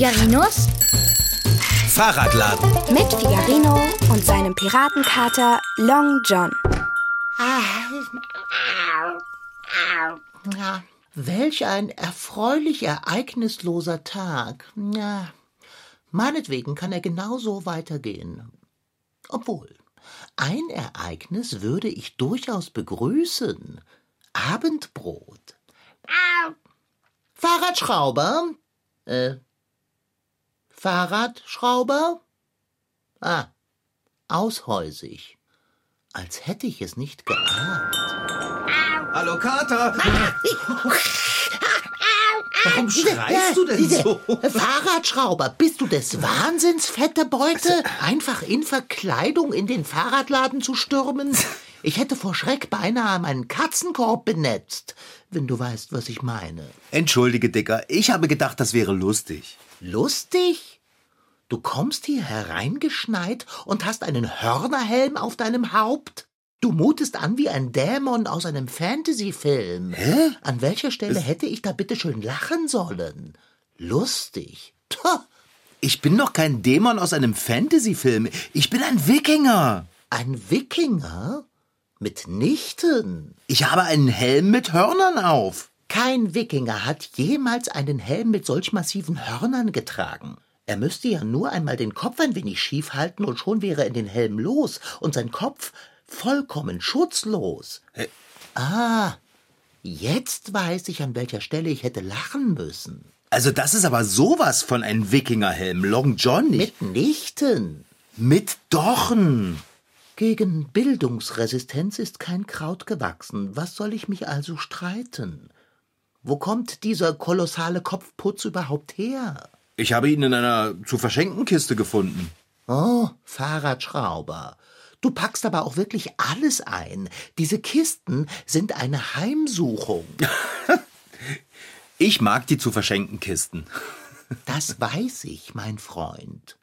Figarinos Fahrradladen. mit Figarino und seinem Piratenkater Long John. Welch ein erfreulich ereignisloser Tag. Ja, meinetwegen kann er genauso weitergehen. Obwohl, ein Ereignis würde ich durchaus begrüßen. Abendbrot. Fahrradschrauber? Äh, Fahrradschrauber? Ah, aushäusig. Als hätte ich es nicht geahnt. Hallo Kater. Warum schreist du denn so? Fahrradschrauber, bist du des Wahnsinns, fette Beute? Einfach in Verkleidung in den Fahrradladen zu stürmen? Ich hätte vor Schreck beinahe meinen Katzenkorb benetzt, wenn du weißt, was ich meine. Entschuldige, Dicker. Ich habe gedacht, das wäre lustig. Lustig? Du kommst hier hereingeschneit und hast einen Hörnerhelm auf deinem Haupt? Du mutest an wie ein Dämon aus einem Fantasyfilm. Hä? An welcher Stelle hätte ich da bitte schön lachen sollen? Lustig. Tja, Ich bin doch kein Dämon aus einem Fantasy-Film. Ich bin ein Wikinger. ein Wikinger? Mitnichten. Ich habe einen Helm mit Hörnern auf. Kein Wikinger hat jemals einen Helm mit solch massiven Hörnern getragen. Er müsste ja nur einmal den Kopf ein wenig schief halten und schon wäre er in den Helm los und sein Kopf vollkommen schutzlos. Ah, jetzt weiß ich, an welcher Stelle ich hätte lachen müssen. Also das ist aber sowas von ein Wikingerhelm. Long John nicht. Mitnichten. Mit Dornen. Gegen Bildungsresistenz ist kein Kraut gewachsen. Was soll ich mich also streiten? Wo kommt dieser kolossale Kopfputz überhaupt her? Ich habe ihn in einer zu verschenken Kiste gefunden. Oh, Fahrradschrauber. Du packst aber auch wirklich alles ein. Diese Kisten sind eine Heimsuchung. Ich mag die zu verschenken Kisten. Das weiß ich, mein Freund.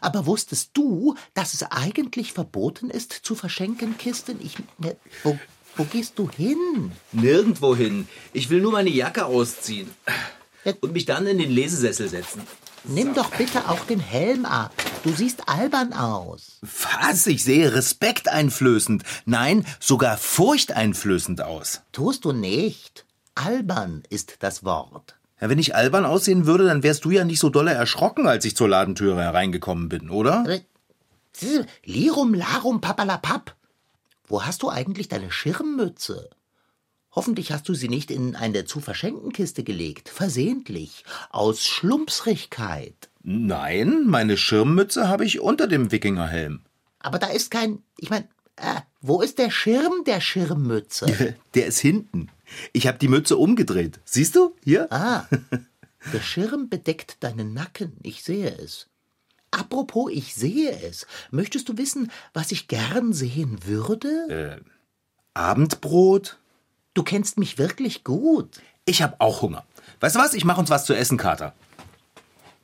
Aber wusstest du, dass es eigentlich verboten ist, zu verschenken Kisten? Ich. Ne, wo, wo gehst du hin? Nirgendwo hin. Ich will nur meine Jacke ausziehen. Und mich dann in den Lesesessel setzen. Nimm doch bitte auch den Helm ab. Du siehst albern aus. Was? Ich sehe respekteinflößend. Nein, sogar furchteinflößend aus. Tust du nicht. Albern ist das Wort. Ja, wenn ich albern aussehen würde, dann wärst du ja nicht so dolle erschrocken, als ich zur Ladentüre hereingekommen bin, oder? Tz, Lirum larum papalapap. Wo hast du eigentlich deine Schirmmütze? Hoffentlich hast du sie nicht in eine zu verschenken Kiste gelegt. Versehentlich. Aus Schlumpsrigkeit. Nein, meine Schirmmütze habe ich unter dem Wikingerhelm. Aber da ist kein. Ich mein, äh, wo ist der Schirm der Schirmmütze? Der ist hinten. Ich habe die Mütze umgedreht. Siehst du? Hier? Ah, der Schirm bedeckt deinen Nacken. Ich sehe es. Apropos, ich sehe es. Möchtest du wissen, was ich gern sehen würde? Abendbrot? Du kennst mich wirklich gut. Ich habe auch Hunger. Weißt du was? Ich mache uns was zu essen, Kater.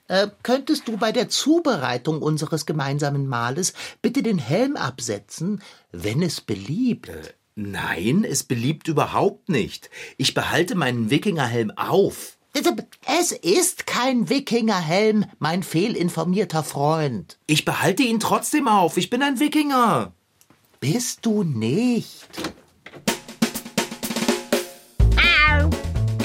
Äh, könntest du bei der Zubereitung unseres gemeinsamen Mahles bitte den Helm absetzen, wenn es beliebt? Nein, es beliebt überhaupt nicht. Ich behalte meinen Wikingerhelm auf. Es ist kein Wikingerhelm, mein fehlinformierter Freund. Ich behalte ihn trotzdem auf. Ich bin ein Wikinger. Bist du nicht?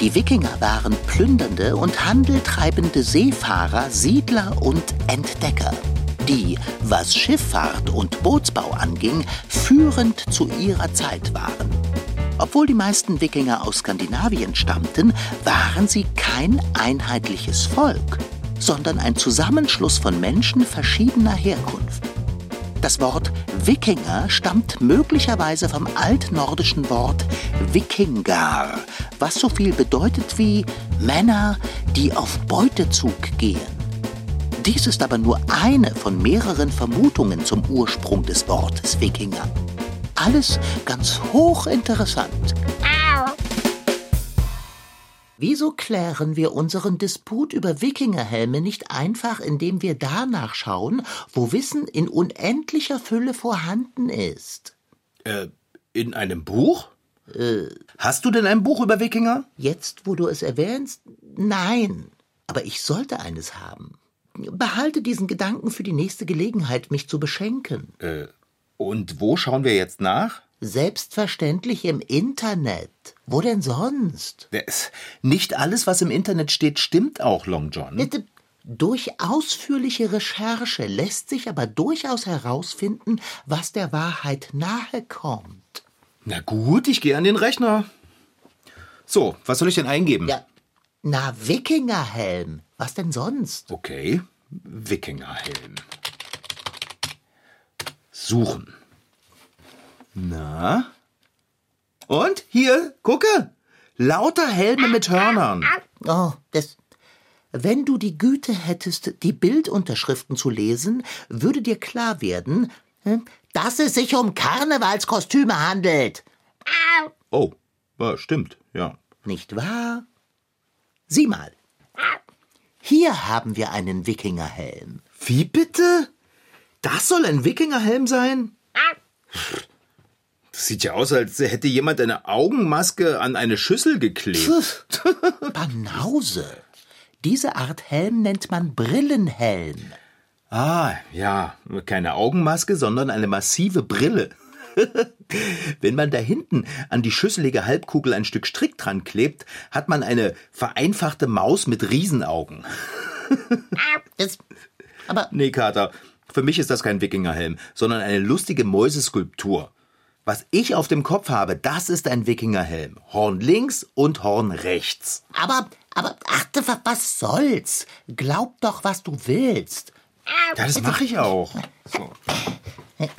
Die Wikinger waren plündernde und handeltreibende Seefahrer, Siedler und Entdecker, die, was Schifffahrt und Bootsbau anging, führend zu ihrer Zeit waren. Obwohl die meisten Wikinger aus Skandinavien stammten, waren sie kein einheitliches Volk, sondern ein Zusammenschluss von Menschen verschiedener Herkunft. Das Wort Wikinger stammt möglicherweise vom altnordischen Wort Vikingar, was so viel bedeutet wie Männer, die auf Beutezug gehen. Dies ist aber nur eine von mehreren Vermutungen zum Ursprung des Wortes Wikinger. Alles ganz hochinteressant. Wieso klären wir unseren Disput über Wikingerhelme nicht einfach, indem wir danach schauen, wo Wissen in unendlicher Fülle vorhanden ist? Äh, in einem Buch? Hast du denn ein Buch über Wikinger? Jetzt, wo du es erwähnst, nein. Aber ich sollte eines haben. Behalte diesen Gedanken für die nächste Gelegenheit, mich zu beschenken. Äh, und wo schauen wir jetzt nach? Selbstverständlich im Internet. Wo denn sonst? Nicht alles, was im Internet steht, stimmt auch, Long John. Bitte, Durch ausführliche Recherche lässt sich aber durchaus herausfinden, was der Wahrheit nahe kommt. Na gut, ich gehe an den Rechner. So, was soll ich denn eingeben? Ja, na, Wikingerhelm. Was denn sonst? Okay, Wikingerhelm. Suchen. Na? Und hier, gucke. Lauter Helme mit Hörnern. Oh, das. Wenn du die Güte hättest, die Bildunterschriften zu lesen, würde dir klar werden, hm, dass es sich um Karnevalskostüme handelt. Oh, stimmt, ja. Nicht wahr? Sieh mal. Hier haben wir einen Wikingerhelm. Wie bitte? Das soll ein Wikingerhelm sein? Das sieht ja aus, als hätte jemand eine Augenmaske an eine Schüssel geklebt. Banause. Diese Art Helm nennt man Brillenhelm. Ah, ja, keine Augenmaske, sondern eine massive Brille. Wenn man da hinten an die schüsselige Halbkugel ein Stück Strick dran klebt, hat man eine vereinfachte Maus mit Riesenaugen. Das, aber Nee, Kater, für mich ist das kein Wikingerhelm, sondern eine lustige Mäuseskulptur. Was ich auf dem Kopf habe, das ist ein Wikingerhelm. Horn links und Horn rechts. Aber, aber, ach, wa- was soll's? Glaub doch, was du willst. Ja, das mache ich auch. So.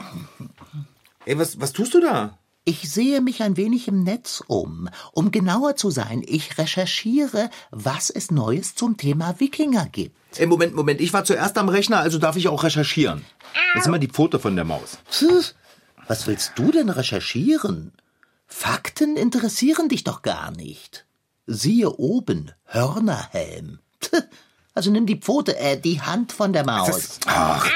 Ey, was, was tust du da? Ich sehe mich ein wenig im Netz um. Um genauer zu sein, ich recherchiere, was es Neues zum Thema Wikinger gibt. Ey, Moment, Moment, ich war zuerst am Rechner, also darf ich auch recherchieren. Das sind mal die Pfote von der Maus. Was willst du denn recherchieren? Fakten interessieren dich doch gar nicht. Siehe oben, Hörnerhelm. Tch, Also nimm die Pfote, äh, die Hand von der Maus. Ach,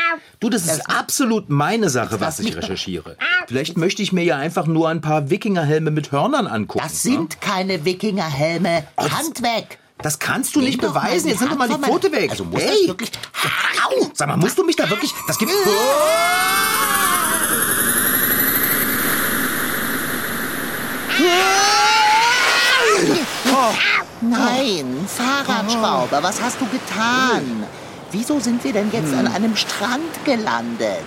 du, das ist absolut meine Sache, was ich recherchiere. Vielleicht möchte ich mir ja einfach nur ein paar Wikingerhelme mit Hörnern angucken. Das sind keine Wikingerhelme. Hand weg! Das kannst du nicht beweisen. Jetzt nimm doch mal die Pfote weg. Also muss hey, das wirklich... Au! sag mal, musst du mich da wirklich... Das gibt... Nein, Fahrradschrauber, was hast du getan? Wieso sind wir denn jetzt an einem Strand gelandet?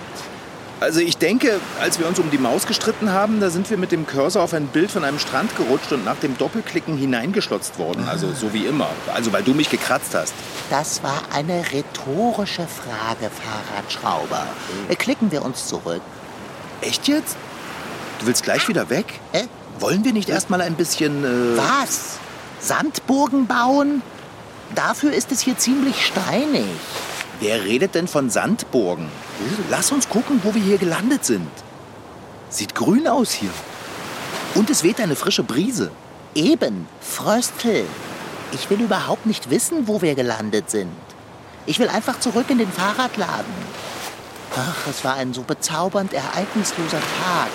Also ich denke, als wir uns um die Maus gestritten haben, da sind wir mit dem Cursor auf ein Bild von einem Strand gerutscht und nach dem Doppelklicken hineingeschlotzt worden. Also so wie immer. Also weil du mich gekratzt hast. Das war eine rhetorische Frage, Fahrradschrauber. Äh, Klicken wir uns zurück. Echt jetzt? Du willst gleich wieder weg? Äh, Wollen wir nicht erstmal ein bisschen... Äh, was? Sandburgen bauen? Dafür ist es hier ziemlich steinig. Wer redet denn von Sandburgen? Lass uns gucken, wo wir hier gelandet sind. Sieht grün aus hier. Und es weht eine frische Brise. Eben, Fröstel. Ich will überhaupt nicht wissen, wo wir gelandet sind. Ich will einfach zurück in den Fahrradladen. Ach, es war ein so bezaubernd ereignisloser Tag,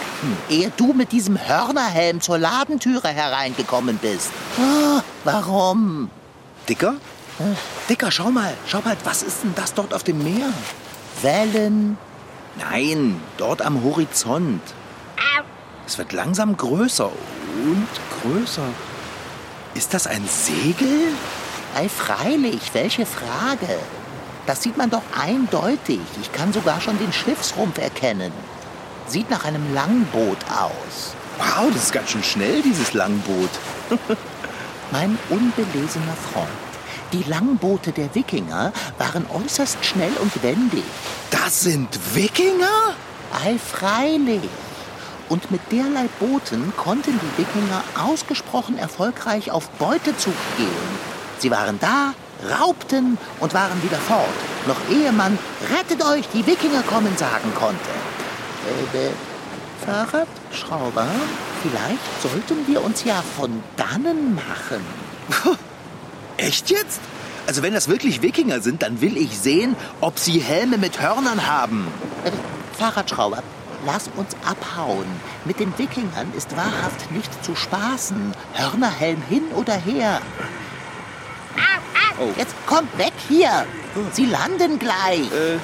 ehe du mit diesem Hörnerhelm zur Ladentüre hereingekommen bist. Ah, warum? Dicker? Dicker, schau mal. Schau mal, was ist denn das dort auf dem Meer? Wellen? Nein, dort am Horizont. Es wird langsam größer und größer. Ist das ein Segel? Ei, freilich, welche Frage? Das sieht man doch eindeutig. Ich kann sogar schon den Schiffsrumpf erkennen. Sieht nach einem Langboot aus. Wow, das ist ganz schön schnell, dieses Langboot. Mein unbelesener Freund. Die Langboote der Wikinger waren äußerst schnell und wendig. Das sind Wikinger? Ei, freilich. Und mit derlei Booten konnten die Wikinger ausgesprochen erfolgreich auf Beutezug gehen. Sie waren da, raubten und waren wieder fort, noch ehe man Rettet euch, die Wikinger kommen sagen konnte. Äh, Fahrradschrauber, vielleicht sollten wir uns ja von dannen machen. Echt jetzt? Also wenn das wirklich Wikinger sind, dann will ich sehen, ob sie Helme mit Hörnern haben. Äh, Fahrradschrauber, lass uns abhauen. Mit den Wikingern ist wahrhaft nicht zu spaßen. Hörnerhelm hin oder her. Oh. Jetzt kommt weg hier. Sie landen gleich. Äh,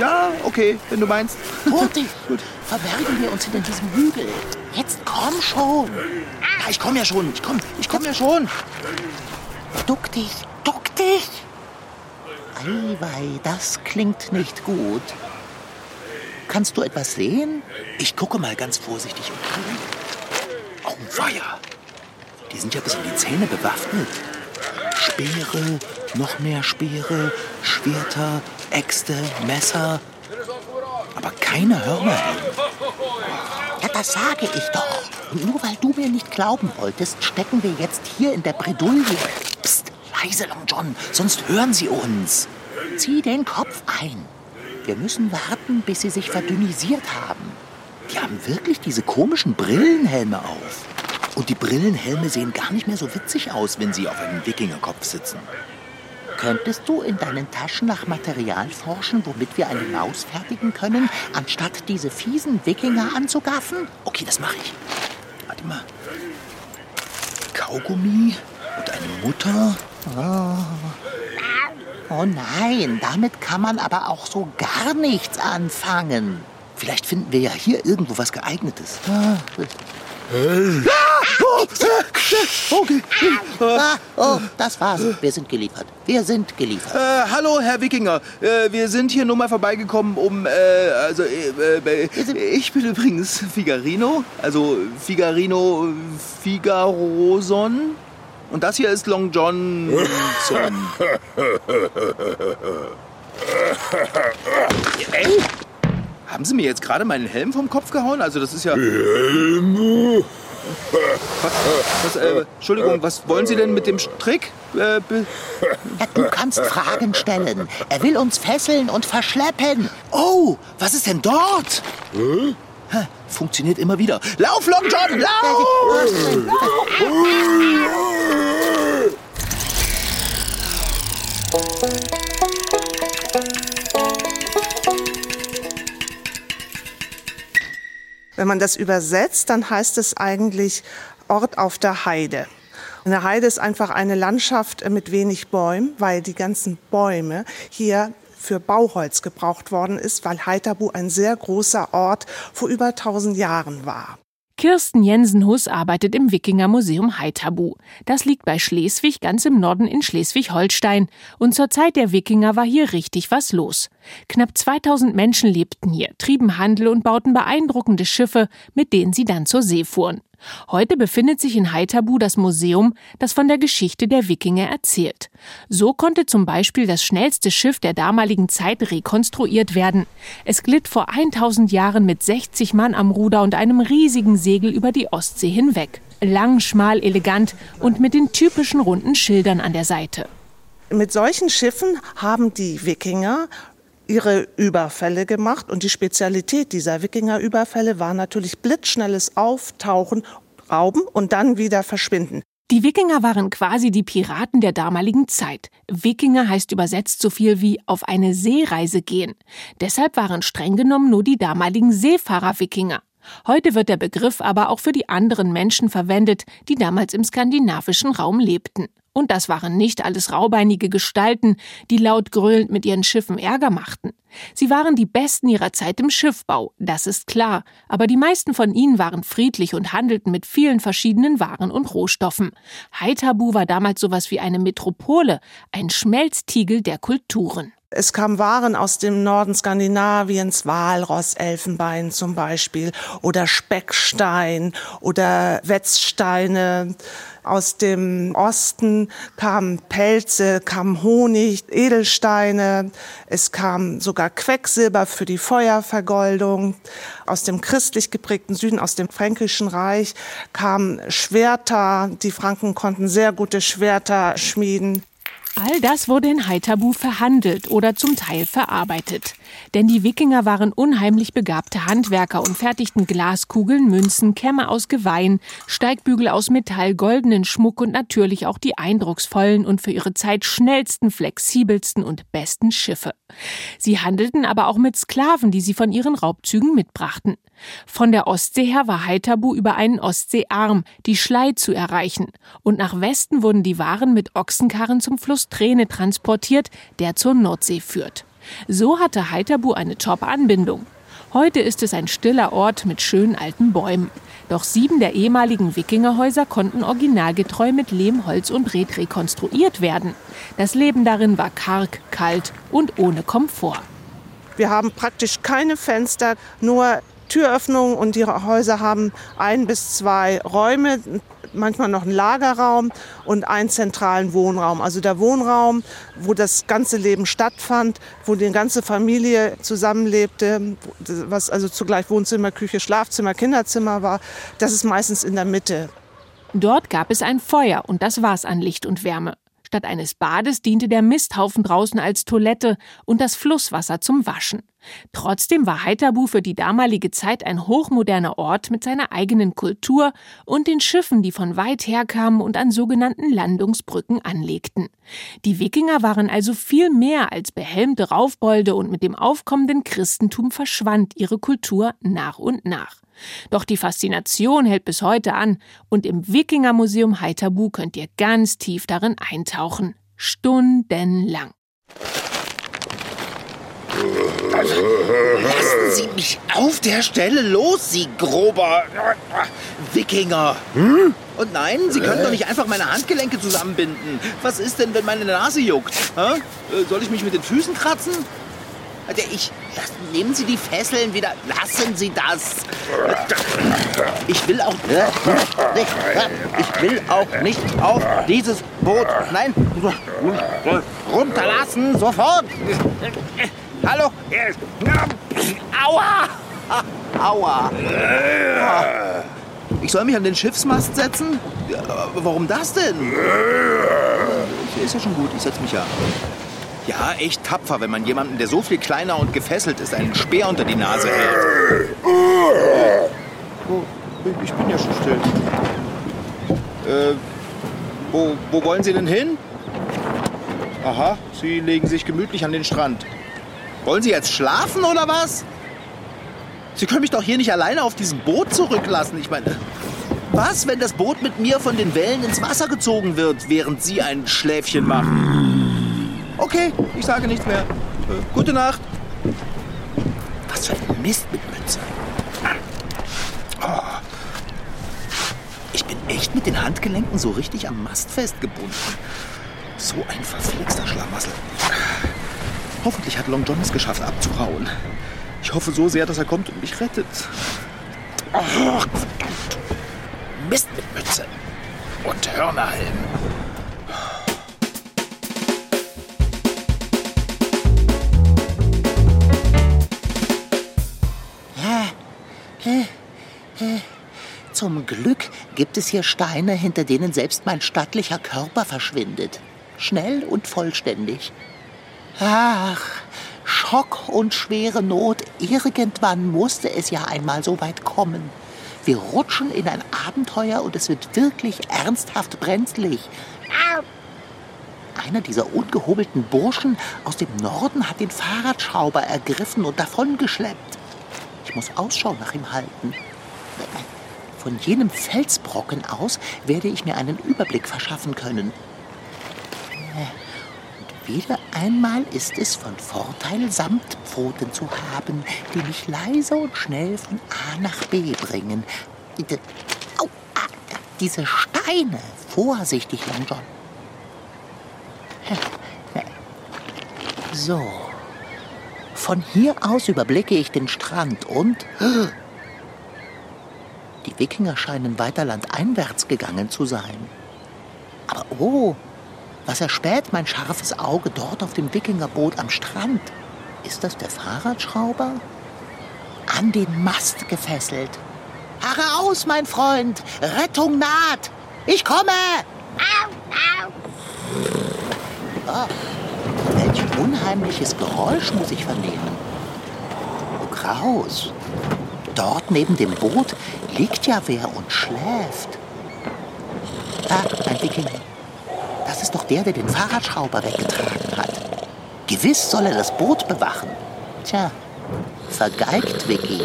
ja, okay, wenn du meinst. Hurtig. Gut. Verbergen wir uns hinter diesem Hügel. Jetzt komm schon. Ja, ich komm ja schon. Ich komm, ich komm ja schon. Duck dich, duck dich. Eiwei, das klingt nicht gut. Kannst du etwas sehen? Ich gucke mal ganz vorsichtig und Augenfeuer. Die sind ja bis in die Zähne bewaffnet. Speere, noch mehr Speere, Schwerter, Äxte, Messer. Aber keine Hörnerhelme. Ja, das sage ich doch. Und nur weil du mir nicht glauben wolltest, stecken wir jetzt hier in der Bredouille. Psst, leise, Long John, sonst hören sie uns. Zieh den Kopf ein. Wir müssen warten, bis sie sich verdünnisiert haben. Die haben wirklich diese komischen Brillenhelme auf. Und die Brillenhelme sehen gar nicht mehr so witzig aus, wenn sie auf einem Wikingerkopf sitzen. Könntest du in deinen Taschen nach Material forschen, womit wir eine Maus fertigen können, anstatt diese fiesen Wikinger anzugaffen? Okay, das mache ich. Warte mal. Kaugummi und eine Mutter. Oh. oh nein, damit kann man aber auch so gar nichts anfangen. Vielleicht finden wir ja hier irgendwo was geeignetes. Ah, Okay. Ah, oh, das war's. Wir sind geliefert. Wir sind geliefert. Äh, hallo, Herr Wikinger. Äh, wir sind hier nur mal vorbeigekommen, um, äh, also, äh, äh, ich bin übrigens Figarino. Also, Figarino Figaroson. Und das hier ist Long John. Ey! Haben Sie mir jetzt gerade meinen Helm vom Kopf gehauen? Also das ist ja... Helm? Was, äh, Entschuldigung, was wollen Sie denn mit dem Strick? Äh, ja, du kannst Fragen stellen. Er will uns fesseln und verschleppen. Oh, was ist denn dort? Hm? Funktioniert immer wieder. Lauf, Long John, lauf! Wenn man das übersetzt, dann heißt es eigentlich Ort auf der Heide. Eine Heide ist einfach eine Landschaft mit wenig Bäumen, weil die ganzen Bäume hier für Bauholz gebraucht worden ist, weil Heiterbu ein sehr großer Ort vor über 1000 Jahren war. Kirsten Jensen-Huss arbeitet im Wikingermuseum Haithabu. Das liegt bei Schleswig ganz im Norden in Schleswig-Holstein. Und zur Zeit der Wikinger war hier richtig was los. Knapp 2000 Menschen lebten hier, trieben Handel und bauten beeindruckende Schiffe, mit denen sie dann zur See fuhren. Heute befindet sich in Haithabu das Museum, das von der Geschichte der Wikinger erzählt. So konnte zum Beispiel das schnellste Schiff der damaligen Zeit rekonstruiert werden. Es glitt vor 1000 Jahren mit 60 Mann am Ruder und einem riesigen Segel über die Ostsee hinweg. Lang, schmal, elegant und mit den typischen runden Schildern an der Seite. Mit solchen Schiffen haben die Wikinger ihre Überfälle gemacht. Und die Spezialität dieser Wikingerüberfälle war natürlich blitzschnelles Auftauchen, Rauben und dann wieder verschwinden. Die Wikinger waren quasi die Piraten der damaligen Zeit. Wikinger heißt übersetzt so viel wie auf eine Seereise gehen. Deshalb waren streng genommen nur die damaligen Seefahrer Wikinger. Heute wird der Begriff aber auch für die anderen Menschen verwendet, die damals im skandinavischen Raum lebten. Und das waren nicht alles raubeinige Gestalten, die laut gröhlend mit ihren Schiffen Ärger machten. Sie waren die Besten ihrer Zeit im Schiffbau, das ist klar, aber die meisten von ihnen waren friedlich und handelten mit vielen verschiedenen Waren und Rohstoffen. Haithabu war damals sowas wie eine Metropole, ein Schmelztiegel der Kulturen. Es kamen Waren aus dem Norden Skandinaviens, Walross, Elfenbein zum Beispiel, oder Speckstein oder Wetzsteine. Aus dem Osten kamen Pelze, kam Honig, Edelsteine. Es kam sogar Quecksilber für die Feuervergoldung. Aus dem christlich geprägten Süden, aus dem Fränkischen Reich, kamen Schwerter. Die Franken konnten sehr gute Schwerter schmieden. All das wurde in Haithabu verhandelt oder zum Teil verarbeitet. Denn die Wikinger waren unheimlich begabte Handwerker und fertigten Glaskugeln, Münzen, Kämme aus Geweihen, Steigbügel aus Metall, goldenen Schmuck und natürlich auch die eindrucksvollen und für ihre Zeit schnellsten, flexibelsten und besten Schiffe. Sie handelten aber auch mit Sklaven, die sie von ihren Raubzügen mitbrachten. Von der Ostsee her war Haithabu über einen Ostseearm, die Schlei, zu erreichen, und nach Westen wurden die Waren mit Ochsenkarren zum Fluss Träne transportiert, der zur Nordsee führt. So hatte Heiterbu eine Top-Anbindung. Heute ist es ein stiller Ort mit schönen alten Bäumen. Doch sieben der ehemaligen Wikingerhäuser konnten originalgetreu mit Lehm, Holz und Red rekonstruiert werden. Das Leben darin war karg, kalt und ohne Komfort. Wir haben praktisch keine Fenster, nur Türöffnungen und die Häuser haben ein bis zwei Räume, manchmal noch einen Lagerraum und einen zentralen Wohnraum. Also der Wohnraum, wo das ganze Leben stattfand, wo die ganze Familie zusammenlebte, was also zugleich Wohnzimmer, Küche, Schlafzimmer, Kinderzimmer war, das ist meistens in der Mitte. Dort gab es ein Feuer und das war's an Licht und Wärme. Statt eines Bades diente der Misthaufen draußen als Toilette und das Flusswasser zum Waschen. Trotzdem war Heiterbu für die damalige Zeit ein hochmoderner Ort mit seiner eigenen Kultur und den Schiffen, die von weit her kamen und an sogenannten Landungsbrücken anlegten. Die Wikinger waren also viel mehr als behelmte Raufbolde und mit dem aufkommenden Christentum verschwand ihre Kultur nach und nach. Doch die Faszination hält bis heute an und im Wikingermuseum Heiterbu könnt ihr ganz tief darin eintauchen. Stundenlang. Lassen Sie mich auf der Stelle los, Sie grober Wikinger. Hm? Und nein, Sie können doch nicht einfach meine Handgelenke zusammenbinden. Was ist denn, wenn meine Nase juckt? Ha? Äh, soll ich mich mit den Füßen kratzen? Ich, das, nehmen Sie die Fesseln wieder. Lassen Sie das. Ich will auch nicht. Ich will auch nicht auf dieses Boot. Nein, runterlassen sofort. Hallo? Aua! Aua! Ich soll mich an den Schiffsmast setzen? Warum das denn? Ist ja schon gut, ich setze mich ja. Ja, echt tapfer, wenn man jemanden, der so viel kleiner und gefesselt ist, einen Speer unter die Nase hält. Oh, ich bin ja schon still. Äh, wo, wo wollen Sie denn hin? Aha, Sie legen sich gemütlich an den Strand. Wollen Sie jetzt schlafen oder was? Sie können mich doch hier nicht alleine auf diesem Boot zurücklassen. Ich meine, was, wenn das Boot mit mir von den Wellen ins Wasser gezogen wird, während Sie ein Schläfchen machen? Okay, ich sage nichts mehr. Äh, gute Nacht. Was für ein Mist mit Mütze. Oh. Ich bin echt mit den Handgelenken so richtig am Mast festgebunden. So ein verflixter Schlamassel. Hoffentlich hat Long John es geschafft, abzuhauen. Ich hoffe so sehr, dass er kommt und mich rettet. Oh, Mist mit Mütze und Hörnerhelm. Zum Glück gibt es hier Steine, hinter denen selbst mein stattlicher Körper verschwindet. Schnell und vollständig. Ach, Schock und schwere Not, irgendwann musste es ja einmal so weit kommen. Wir rutschen in ein Abenteuer und es wird wirklich ernsthaft brenzlig. Einer dieser ungehobelten Burschen aus dem Norden hat den Fahrradschrauber ergriffen und davongeschleppt. Ich muss Ausschau nach ihm halten. Von jenem Felsbrocken aus werde ich mir einen Überblick verschaffen können. Wieder einmal ist es von Vorteil, Samtpfoten zu haben, die mich leise und schnell von A nach B bringen. Au, ah, diese Steine. Vorsichtig, Long John. So. Von hier aus überblicke ich den Strand und... Die Wikinger scheinen weiter landeinwärts gegangen zu sein. Aber oh, was erspäht mein scharfes Auge dort auf dem Wikingerboot am Strand? Ist das der Fahrradschrauber? An den Mast gefesselt. Harre aus, mein Freund! Rettung naht! Ich komme! Au, au. Oh, welch unheimliches Geräusch muss ich vernehmen. Oh, Graus. Dort neben dem Boot liegt ja wer und schläft. Ah, ein Wikinger. Doch der, der den Fahrradschrauber weggetragen hat. Gewiss soll er das Boot bewachen. Tja, vergeigt Vicky.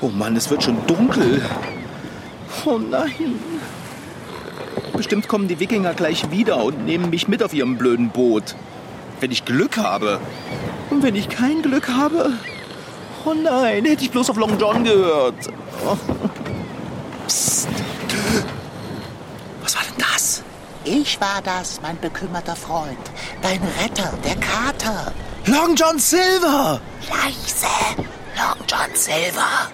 Oh Mann, es wird schon dunkel. Oh nein. Bestimmt kommen die Wikinger gleich wieder und nehmen mich mit auf ihrem blöden Boot. Wenn ich Glück habe. Und wenn ich kein Glück habe. Oh nein, hätte ich bloß auf Long John gehört. Oh. Psst. Was war denn das? Ich war das, mein bekümmerter Freund. Dein Retter, der Kater. Long John Silver! Leise, Long John Silver.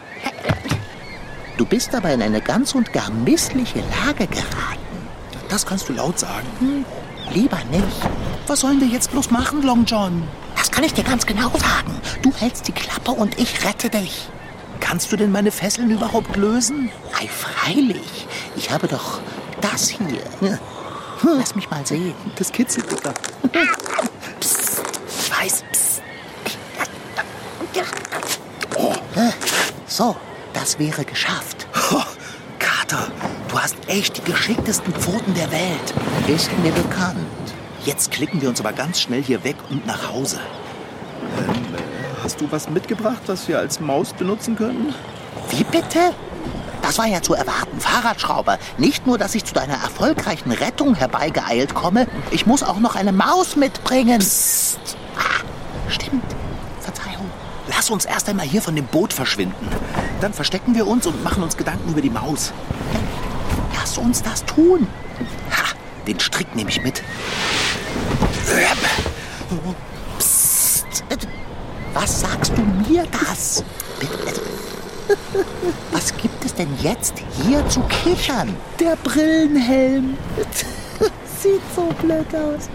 Du bist aber in eine ganz und gar missliche Lage geraten. Das kannst du laut sagen. Lieber nicht. Was sollen wir jetzt bloß machen, Long John? Kann ich dir ganz genau sagen. Du hältst die Klappe und ich rette dich. Kannst du denn meine Fesseln überhaupt lösen? Ei, freilich. Ich habe doch das hier. Lass mich mal sehen. Das kitzelt, Dicker. Psst. Ich weiß. Psst. So, das wäre geschafft. Oh, Kater, du hast echt die geschicktesten Pfoten der Welt. Ist mir bekannt. Jetzt klicken wir uns aber ganz schnell hier weg und nach Hause. Ähm, äh, hast du was mitgebracht, das wir als Maus benutzen können? Wie bitte? Das war ja zu erwarten, Fahrradschrauber. Nicht nur, dass ich zu deiner erfolgreichen Rettung herbeigeeilt komme, ich muss auch noch eine Maus mitbringen. Psst. Ah, stimmt. Verzeihung. Lass uns erst einmal hier von dem Boot verschwinden. Dann verstecken wir uns und machen uns Gedanken über die Maus. Lass uns das tun. Ha, den Strick nehme ich mit. Psst. Was sagst du mir das? Was gibt es denn jetzt hier zu kichern? Der Brillenhelm. Sieht so blöd aus.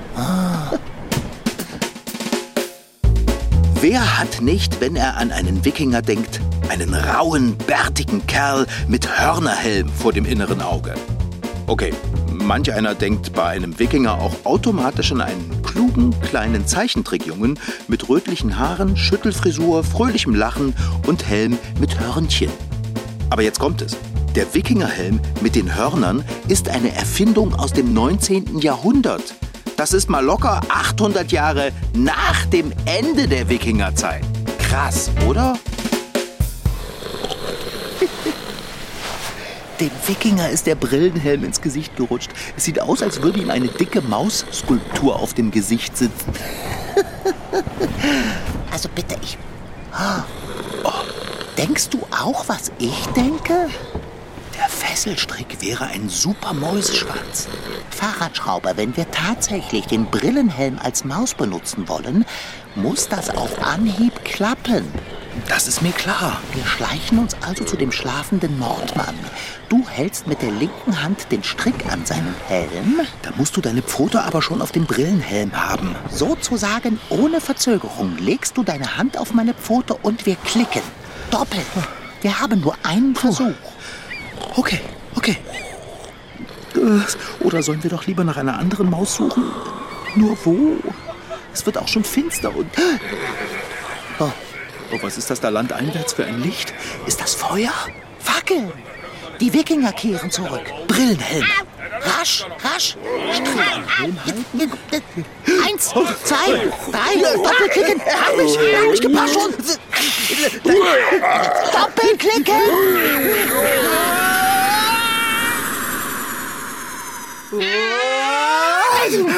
Wer hat nicht, wenn er an einen Wikinger denkt, einen rauen, bärtigen Kerl mit Hörnerhelm vor dem inneren Auge? Okay, manch einer denkt bei einem Wikinger auch automatisch an einen klugen, kleinen Zeichentrickjungen mit rötlichen Haaren, Schüttelfrisur, fröhlichem Lachen und Helm mit Hörnchen. Aber jetzt kommt es. Der Wikingerhelm mit den Hörnern ist eine Erfindung aus dem 19. Jahrhundert. Das ist mal locker 800 Jahre nach dem Ende der Wikingerzeit. Krass, oder? Dem Wikinger ist der Brillenhelm ins Gesicht gerutscht. Es sieht aus, als würde ihm eine dicke Mausskulptur auf dem Gesicht sitzen. Also bitte, ich. Oh. Denkst du auch, was ich denke? Der Fesselstrick wäre ein super Mäuseschwanz. Fahrradschrauber, wenn wir tatsächlich den Brillenhelm als Maus benutzen wollen, muss das auf Anhieb klappen. Das ist mir klar. Wir schleichen uns also zu dem schlafenden Mordmann. Du hältst mit der linken Hand den Strick an seinen Helm. Da musst du deine Pfote aber schon auf dem Brillenhelm haben. Sozusagen ohne Verzögerung legst du deine Hand auf meine Pfote und wir klicken. Doppelt. Wir haben nur einen Versuch. Okay, okay. Äh, Oder sollen wir doch lieber nach einer anderen Maus suchen? Nur wo? Es wird auch schon finster und... Oh, was ist das da landeinwärts für ein Licht? Ist das Feuer? Fackeln. Die Wikinger kehren zurück. Brillenhelm. Rasch, rasch. Eins, zwei, drei. Doppelklicken. Hab mich, hab mich gepasst schon. Doppelklicken.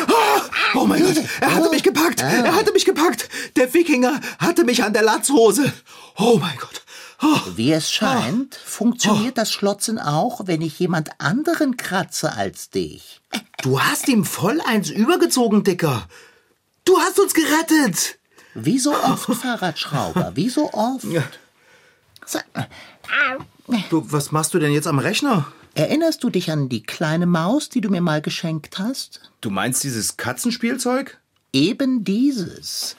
Oh mein Gott, er hatte mich gepackt. Er hatte mich gepackt. Der Wikinger hatte mich an der Latzhose. Oh mein Gott. Oh. Wie es scheint, funktioniert das Schlotzen auch, wenn ich jemand anderen kratze als dich. Du hast ihm voll eins übergezogen, Dicker. Du hast uns gerettet. Wie so oft, Fahrradschrauber, wie so oft. Du, was machst du denn jetzt am Rechner? Erinnerst du dich an die kleine Maus, die du mir mal geschenkt hast? Du meinst dieses Katzenspielzeug? Eben dieses.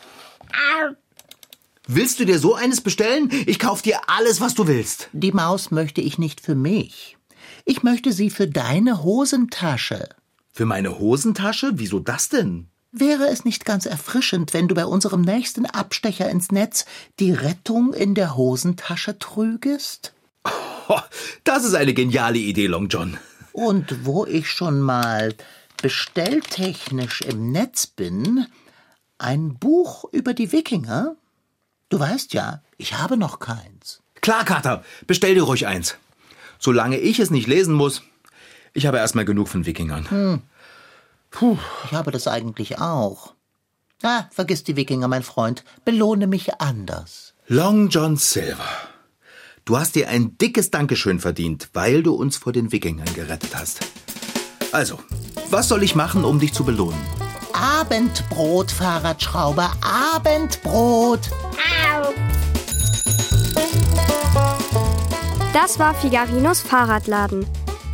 Willst du dir so eines bestellen? Ich kauf dir alles, was du willst. Die Maus möchte ich nicht für mich. Ich möchte sie für deine Hosentasche. Für meine Hosentasche? Wieso das denn? Wäre es nicht ganz erfrischend, wenn du bei unserem nächsten Abstecher ins Netz die Rettung in der Hosentasche trügest? Oh, das ist eine geniale Idee, Long John. Und wo ich schon mal bestelltechnisch im Netz bin, ein Buch über die Wikinger? Du weißt ja, ich habe noch keins. Klar, Kater, bestell dir ruhig eins. Solange ich es nicht lesen muss, ich habe erstmal genug von Wikingern. Hm. Puh. Ich habe das eigentlich auch. Ah, vergiss die Wikinger, mein Freund. Belohne mich anders. Long John Silver. Du hast dir ein dickes Dankeschön verdient, weil du uns vor den Wikingern gerettet hast. Also, was soll ich machen, um dich zu belohnen? Abendbrot, Fahrradschrauber, Abendbrot. Au. Das war Figarinos Fahrradladen.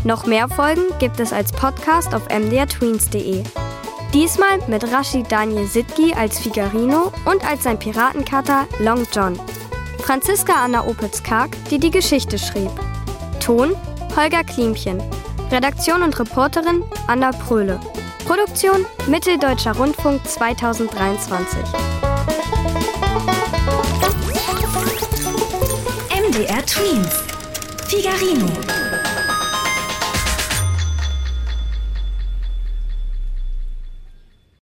Noch mehr Folgen gibt es als Podcast auf mdrtweens.de. Diesmal mit Rashid Daniel Sitki als Figarino und als sein Piratenkater Long John. Franziska Anna Opitz-Karg, die die Geschichte schrieb. Ton Holger Klimchen. Redaktion und Reporterin Anna Pröhle. Produktion Mitteldeutscher Rundfunk 2023. MDR Tweens. Figarino.